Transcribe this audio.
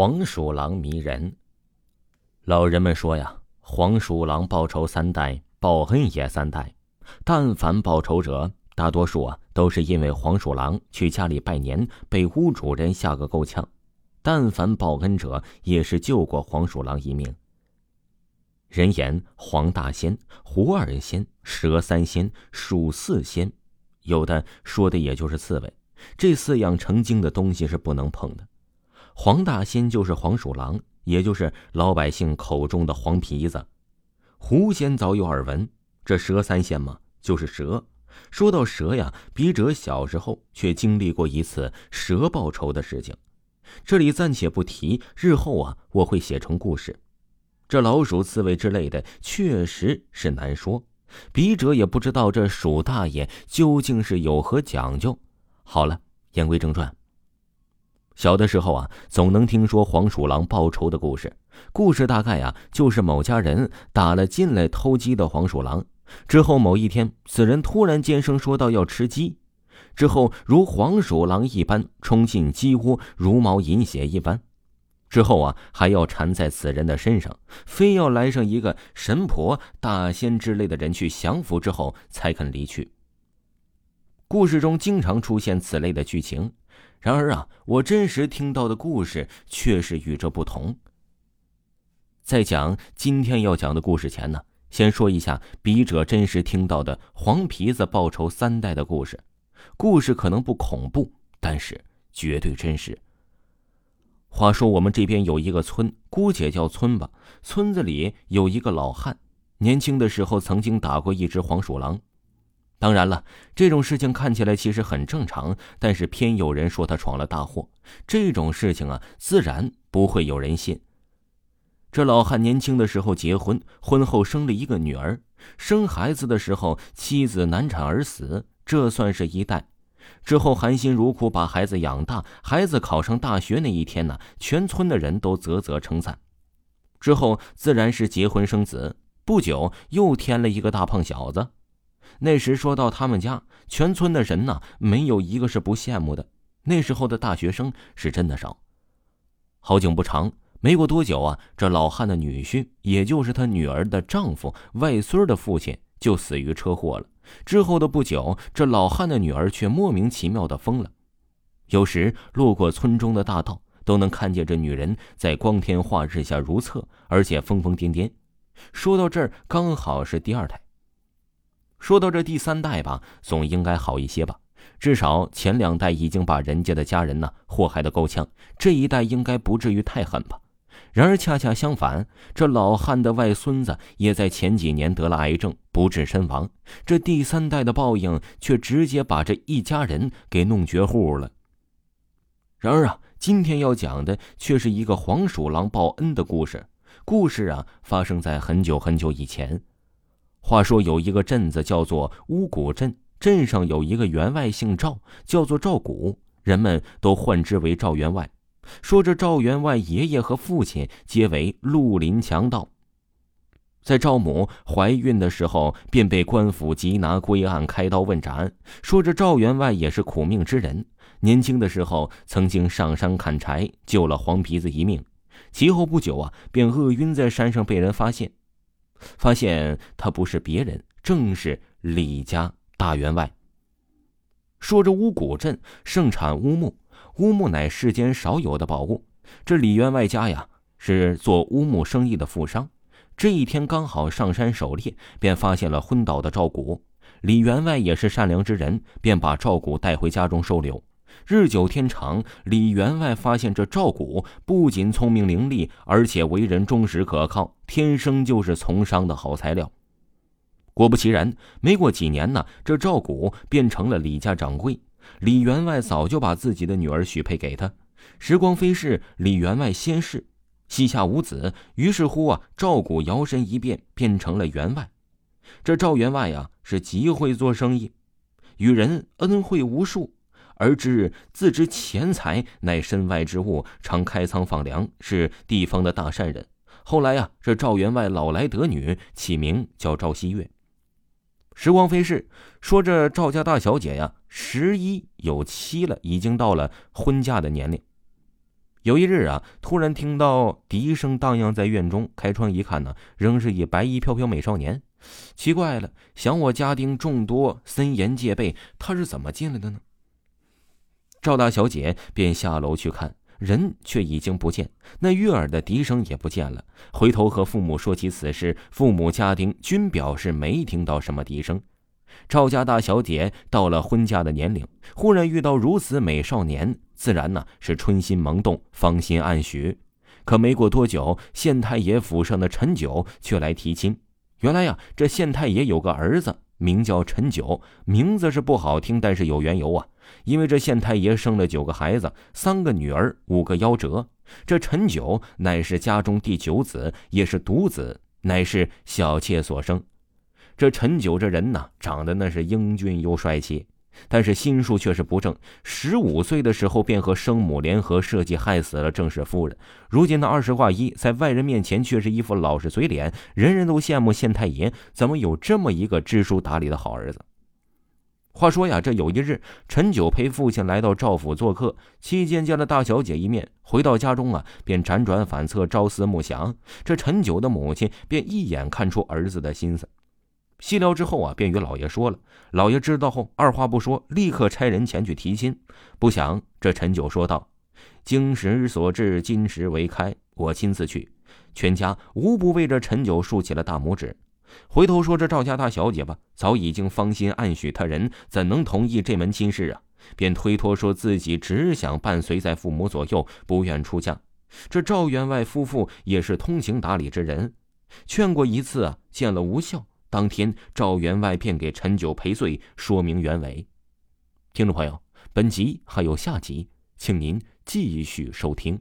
黄鼠狼迷人。老人们说呀，黄鼠狼报仇三代，报恩也三代。但凡报仇者，大多数啊都是因为黄鼠狼去家里拜年，被屋主人吓个够呛；但凡报恩者，也是救过黄鼠狼一命。人言黄大仙、狐二仙、蛇三仙、鼠四仙，有的说的也就是刺猬。这四样成精的东西是不能碰的。黄大仙就是黄鼠狼，也就是老百姓口中的黄皮子。狐仙早有耳闻，这蛇三仙嘛，就是蛇。说到蛇呀，笔者小时候却经历过一次蛇报仇的事情，这里暂且不提，日后啊我会写成故事。这老鼠、刺猬之类的，确实是难说。笔者也不知道这鼠大爷究竟是有何讲究。好了，言归正传。小的时候啊，总能听说黄鼠狼报仇的故事。故事大概啊，就是某家人打了进来偷鸡的黄鼠狼，之后某一天，此人突然尖声说道要吃鸡，之后如黄鼠狼一般冲进鸡窝，如毛饮血一般，之后啊，还要缠在此人的身上，非要来上一个神婆、大仙之类的人去降服之后才肯离去。故事中经常出现此类的剧情。然而啊，我真实听到的故事却是与这不同。在讲今天要讲的故事前呢，先说一下笔者真实听到的黄皮子报仇三代的故事。故事可能不恐怖，但是绝对真实。话说我们这边有一个村，姑且叫村吧。村子里有一个老汉，年轻的时候曾经打过一只黄鼠狼。当然了，这种事情看起来其实很正常，但是偏有人说他闯了大祸。这种事情啊，自然不会有人信。这老汉年轻的时候结婚，婚后生了一个女儿。生孩子的时候，妻子难产而死，这算是一代。之后含辛茹苦把孩子养大，孩子考上大学那一天呢，全村的人都啧啧称赞。之后自然是结婚生子，不久又添了一个大胖小子。那时说到他们家，全村的人呐，没有一个是不羡慕的。那时候的大学生是真的少。好景不长，没过多久啊，这老汉的女婿，也就是他女儿的丈夫外孙的父亲，就死于车祸了。之后的不久，这老汉的女儿却莫名其妙的疯了。有时路过村中的大道，都能看见这女人在光天化日下如厕，而且疯疯癫癫。说到这儿，刚好是第二胎。说到这第三代吧，总应该好一些吧。至少前两代已经把人家的家人呢祸害的够呛，这一代应该不至于太狠吧。然而恰恰相反，这老汉的外孙子也在前几年得了癌症，不治身亡。这第三代的报应却直接把这一家人给弄绝户了。然而啊，今天要讲的却是一个黄鼠狼报恩的故事。故事啊，发生在很久很久以前。话说有一个镇子叫做乌谷镇，镇上有一个员外姓赵，叫做赵谷，人们都唤之为赵员外。说这赵员外爷爷和父亲皆为绿林强盗，在赵母怀孕的时候便被官府缉拿归案，开刀问斩。说这赵员外也是苦命之人，年轻的时候曾经上山砍柴，救了黄皮子一命，其后不久啊，便饿晕在山上，被人发现。发现他不是别人，正是李家大员外。说这乌谷镇盛产乌木，乌木乃世间少有的宝物。这李员外家呀，是做乌木生意的富商。这一天刚好上山狩猎，便发现了昏倒的赵谷。李员外也是善良之人，便把赵谷带回家中收留。日久天长，李员外发现这赵谷不仅聪明伶俐，而且为人忠实可靠，天生就是从商的好材料。果不其然，没过几年呢，这赵谷变成了李家掌柜。李员外早就把自己的女儿许配给他。时光飞逝，李员外先逝，膝下无子，于是乎啊，赵谷摇身一变，变成了员外。这赵员外呀，是极会做生意，与人恩惠无数。而知自知钱财乃身外之物，常开仓放粮，是地方的大善人。后来呀，这赵员外老来得女，起名叫赵希月。时光飞逝，说这赵家大小姐呀，十一有七了，已经到了婚嫁的年龄。有一日啊，突然听到笛声荡漾在院中，开窗一看呢，仍是一白衣飘飘美少年。奇怪了，想我家丁众多，森严戒备，他是怎么进来的呢？赵大小姐便下楼去看，人却已经不见，那悦耳的笛声也不见了。回头和父母说起此事，父母家丁均表示没听到什么笛声。赵家大小姐到了婚嫁的年龄，忽然遇到如此美少年，自然呢是春心萌动，芳心暗许。可没过多久，县太爷府上的陈九却来提亲。原来呀，这县太爷有个儿子，名叫陈九，名字是不好听，但是有缘由啊。因为这县太爷生了九个孩子，三个女儿，五个夭折。这陈九乃是家中第九子，也是独子，乃是小妾所生。这陈九这人呢，长得那是英俊又帅气，但是心术却是不正。十五岁的时候便和生母联合设计害死了郑氏夫人。如今他二十挂一，在外人面前却是一副老实嘴脸，人人都羡慕县太爷怎么有这么一个知书达理的好儿子。话说呀，这有一日，陈九陪父亲来到赵府做客，期间见了大小姐一面，回到家中啊，便辗转反侧，朝思暮想。这陈九的母亲便一眼看出儿子的心思。细聊之后啊，便与老爷说了。老爷知道后，二话不说，立刻差人前去提亲。不想这陈九说道：“经时所至，今时为开，我亲自去。”全家无不为这陈九竖起了大拇指。回头说这赵家大小姐吧，早已经芳心暗许他人，怎能同意这门亲事啊？便推脱说自己只想伴随在父母左右，不愿出嫁。这赵员外夫妇也是通情达理之人，劝过一次啊，见了无效。当天，赵员外便给陈九赔罪，说明原委。听众朋友，本集还有下集，请您继续收听。